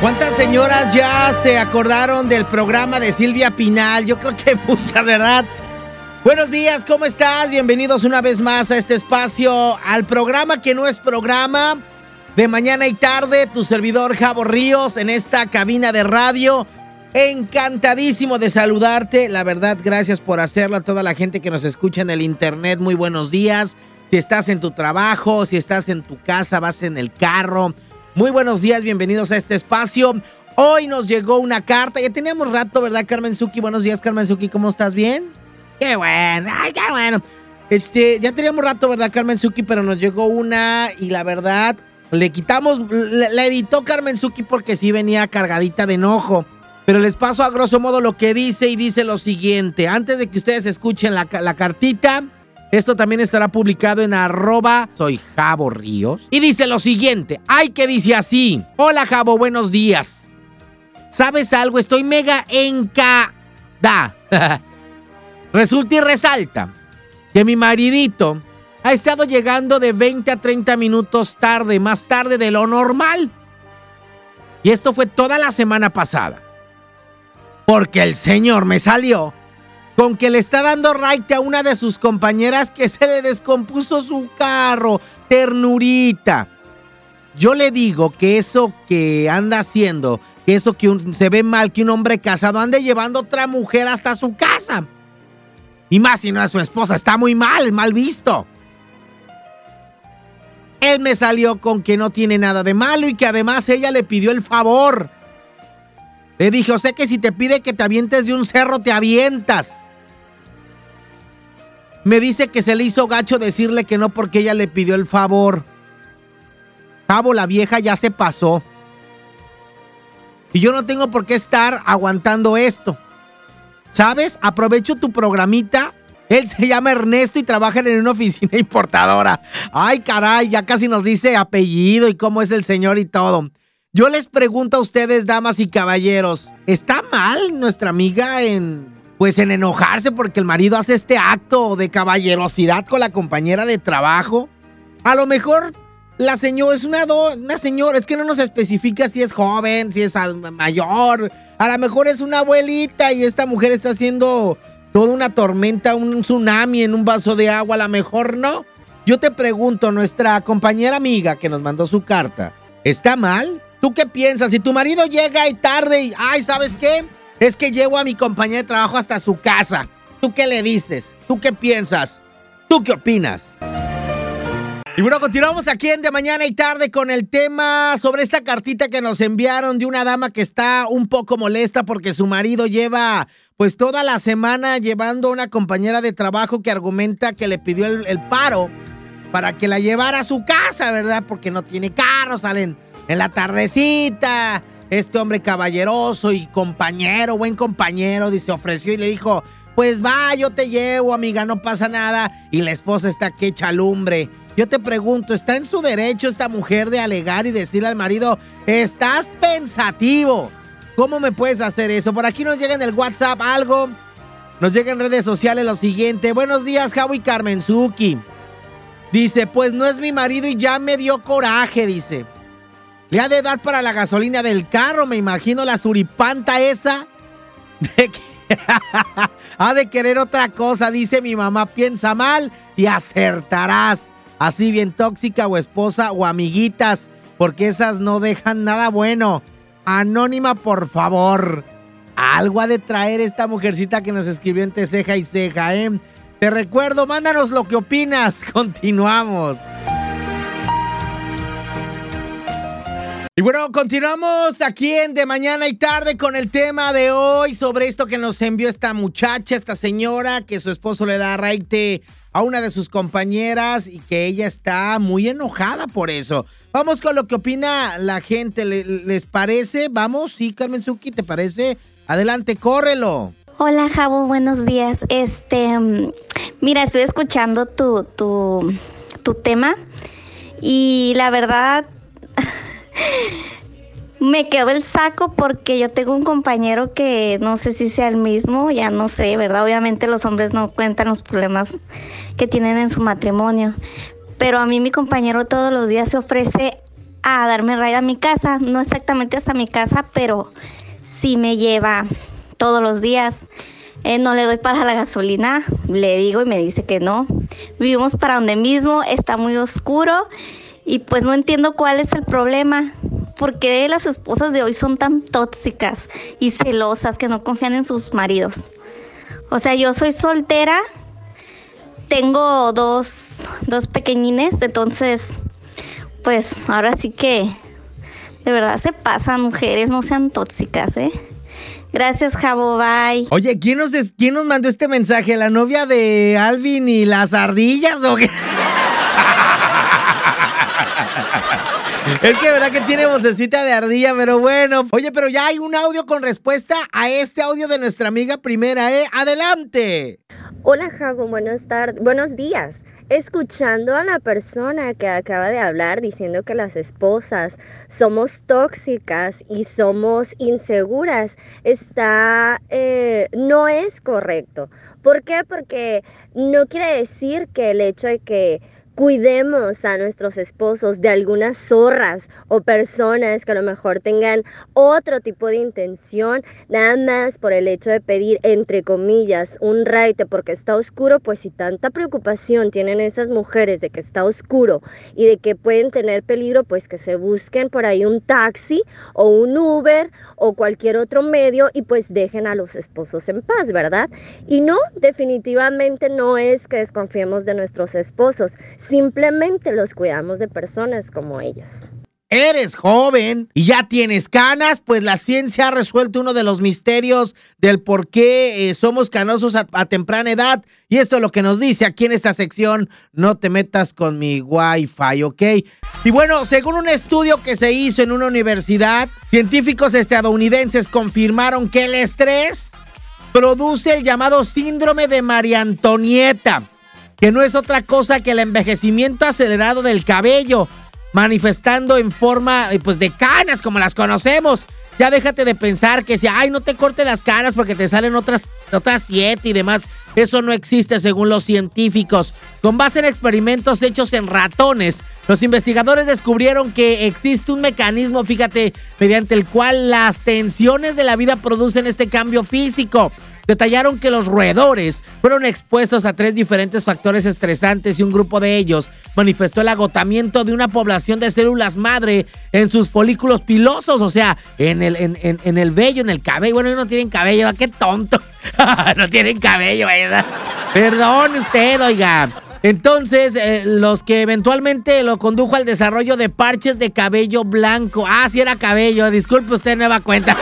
¿Cuántas señoras ya se acordaron del programa de Silvia Pinal? Yo creo que muchas, ¿verdad? Buenos días, ¿cómo estás? Bienvenidos una vez más a este espacio, al programa que no es programa, de mañana y tarde, tu servidor Javo Ríos en esta cabina de radio. Encantadísimo de saludarte, la verdad, gracias por hacerlo a toda la gente que nos escucha en el internet, muy buenos días. Si estás en tu trabajo, si estás en tu casa, vas en el carro, muy buenos días, bienvenidos a este espacio. Hoy nos llegó una carta, ya teníamos rato, ¿verdad, Carmen Suki? Buenos días, Carmen Suki, ¿cómo estás? ¿Bien? Qué bueno, ay, qué bueno. Este, ya teníamos rato, ¿verdad, Carmen Suki? Pero nos llegó una y la verdad, le quitamos, la editó Carmen Suki porque sí venía cargadita de enojo. Pero les paso a grosso modo lo que dice y dice lo siguiente. Antes de que ustedes escuchen la, la cartita, esto también estará publicado en arroba soy Jabo Ríos. Y dice lo siguiente. Ay, que dice así. Hola Jabo, buenos días. ¿Sabes algo? Estoy mega encada. Resulta y resalta que mi maridito ha estado llegando de 20 a 30 minutos tarde, más tarde de lo normal. Y esto fue toda la semana pasada. Porque el señor me salió con que le está dando raite a una de sus compañeras que se le descompuso su carro. Ternurita. Yo le digo que eso que anda haciendo, que eso que se ve mal que un hombre casado ande llevando otra mujer hasta su casa. Y más si no es su esposa, está muy mal, mal visto. Él me salió con que no tiene nada de malo y que además ella le pidió el favor. Le dije, o sea que si te pide que te avientes de un cerro, te avientas. Me dice que se le hizo gacho decirle que no porque ella le pidió el favor. Cabo, la vieja ya se pasó. Y yo no tengo por qué estar aguantando esto. ¿Sabes? Aprovecho tu programita. Él se llama Ernesto y trabaja en una oficina importadora. Ay, caray, ya casi nos dice apellido y cómo es el señor y todo. Yo les pregunto a ustedes, damas y caballeros, ¿está mal nuestra amiga en pues en enojarse porque el marido hace este acto de caballerosidad con la compañera de trabajo. A lo mejor la señora es una, una señora, es que no nos especifica si es joven, si es mayor. A lo mejor es una abuelita y esta mujer está haciendo toda una tormenta, un tsunami en un vaso de agua. A lo mejor no. Yo te pregunto, nuestra compañera amiga que nos mandó su carta, ¿está mal? ¿Tú qué piensas? Si tu marido llega y tarde y, ay, ¿sabes qué? Es que llevo a mi compañía de trabajo hasta su casa. ¿Tú qué le dices? ¿Tú qué piensas? ¿Tú qué opinas? Y bueno, continuamos aquí en De Mañana y Tarde con el tema sobre esta cartita que nos enviaron de una dama que está un poco molesta porque su marido lleva pues toda la semana llevando a una compañera de trabajo que argumenta que le pidió el, el paro para que la llevara a su casa, ¿verdad? Porque no tiene carro, salen en la tardecita este hombre caballeroso y compañero, buen compañero, dice, ofreció y le dijo, pues va, yo te llevo, amiga, no pasa nada. Y la esposa está que echa lumbre. Yo te pregunto, ¿está en su derecho esta mujer de alegar y decirle al marido, estás pensativo? ¿Cómo me puedes hacer eso? Por aquí nos llega en el WhatsApp algo. Nos llega en redes sociales lo siguiente. Buenos días, Javi Carmenzuki. Dice, pues no es mi marido y ya me dio coraje, dice. Le ha de dar para la gasolina del carro, me imagino la suripanta esa. Ha de querer otra cosa, dice mi mamá, piensa mal y acertarás. Así bien tóxica o esposa o amiguitas, porque esas no dejan nada bueno. Anónima, por favor. Algo ha de traer esta mujercita que nos escribió entre ceja y ceja, ¿eh? Te recuerdo, mándanos lo que opinas. Continuamos. Y bueno, continuamos aquí en De Mañana y Tarde con el tema de hoy sobre esto que nos envió esta muchacha, esta señora, que su esposo le da raite a una de sus compañeras y que ella está muy enojada por eso. Vamos con lo que opina la gente. ¿Les parece? Vamos, sí, Carmen Suki, ¿te parece? Adelante, córrelo. Hola, Jabo, buenos días. Este, mm, mira, estoy escuchando tu, tu, tu tema y la verdad me quedó el saco porque yo tengo un compañero que no sé si sea el mismo, ya no sé, ¿verdad? Obviamente los hombres no cuentan los problemas que tienen en su matrimonio, pero a mí mi compañero todos los días se ofrece a darme ride a mi casa, no exactamente hasta mi casa, pero sí me lleva todos los días. Eh, no le doy para la gasolina, le digo y me dice que no. Vivimos para donde mismo, está muy oscuro y pues no entiendo cuál es el problema. ¿Por qué las esposas de hoy son tan tóxicas y celosas que no confían en sus maridos? O sea, yo soy soltera, tengo dos, dos pequeñines, entonces, pues ahora sí que de verdad se pasan mujeres, no sean tóxicas, ¿eh? Gracias, Jabo, bye. Oye, ¿quién nos, ¿quién nos mandó este mensaje? ¿La novia de Alvin y las ardillas o qué? Es que verdad que tiene vocecita de ardilla, pero bueno. Oye, pero ya hay un audio con respuesta a este audio de nuestra amiga primera, ¿eh? Adelante. Hola, Jago, buenas tardes, buenos días. Escuchando a la persona que acaba de hablar diciendo que las esposas somos tóxicas y somos inseguras, está, eh, no es correcto. ¿Por qué? Porque no quiere decir que el hecho de que cuidemos a nuestros esposos de algunas zorras o personas que a lo mejor tengan otro tipo de intención, nada más por el hecho de pedir, entre comillas, un raite porque está oscuro, pues si tanta preocupación tienen esas mujeres de que está oscuro y de que pueden tener peligro, pues que se busquen por ahí un taxi o un Uber o cualquier otro medio y pues dejen a los esposos en paz, ¿verdad? Y no, definitivamente no es que desconfiemos de nuestros esposos Simplemente los cuidamos de personas como ellas. Eres joven y ya tienes canas, pues la ciencia ha resuelto uno de los misterios del por qué eh, somos canosos a, a, temprana edad. Y esto es lo que nos dice aquí en esta sección. No te metas con mi wifi, ¿ok? Y bueno, según un estudio que se hizo en una universidad, científicos estadounidenses confirmaron que el estrés produce el llamado síndrome de María Antonieta que no es otra cosa que el envejecimiento acelerado del cabello, manifestando en forma eh, pues de canas como las conocemos. Ya déjate de pensar que si, ay, no te corte las canas porque te salen otras, otras siete y demás. Eso no existe según los científicos. Con base en experimentos hechos en ratones, los investigadores descubrieron que existe un mecanismo, fíjate, mediante el cual las tensiones de la vida producen este cambio físico. Detallaron que los roedores fueron expuestos a tres diferentes factores estresantes y un grupo de ellos manifestó el agotamiento de una población de células madre en sus folículos pilosos, o sea, en el, en, en, el vello, en el cabello. Bueno, no tienen cabello, qué tonto. no tienen cabello. Perdón usted, oiga. Entonces, eh, los que eventualmente lo condujo al desarrollo de parches de cabello blanco. Ah, sí era cabello, disculpe usted, nueva cuenta.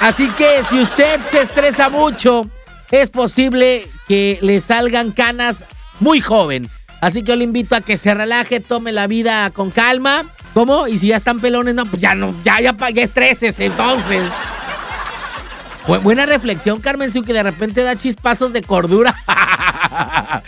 Así que si usted se estresa mucho, es posible que le salgan canas muy joven. Así que yo le invito a que se relaje, tome la vida con calma. ¿Cómo? Y si ya están pelones, no, pues ya no, ya, ya, ya estreses entonces. buena reflexión, Carmen Su, que de repente da chispazos de cordura.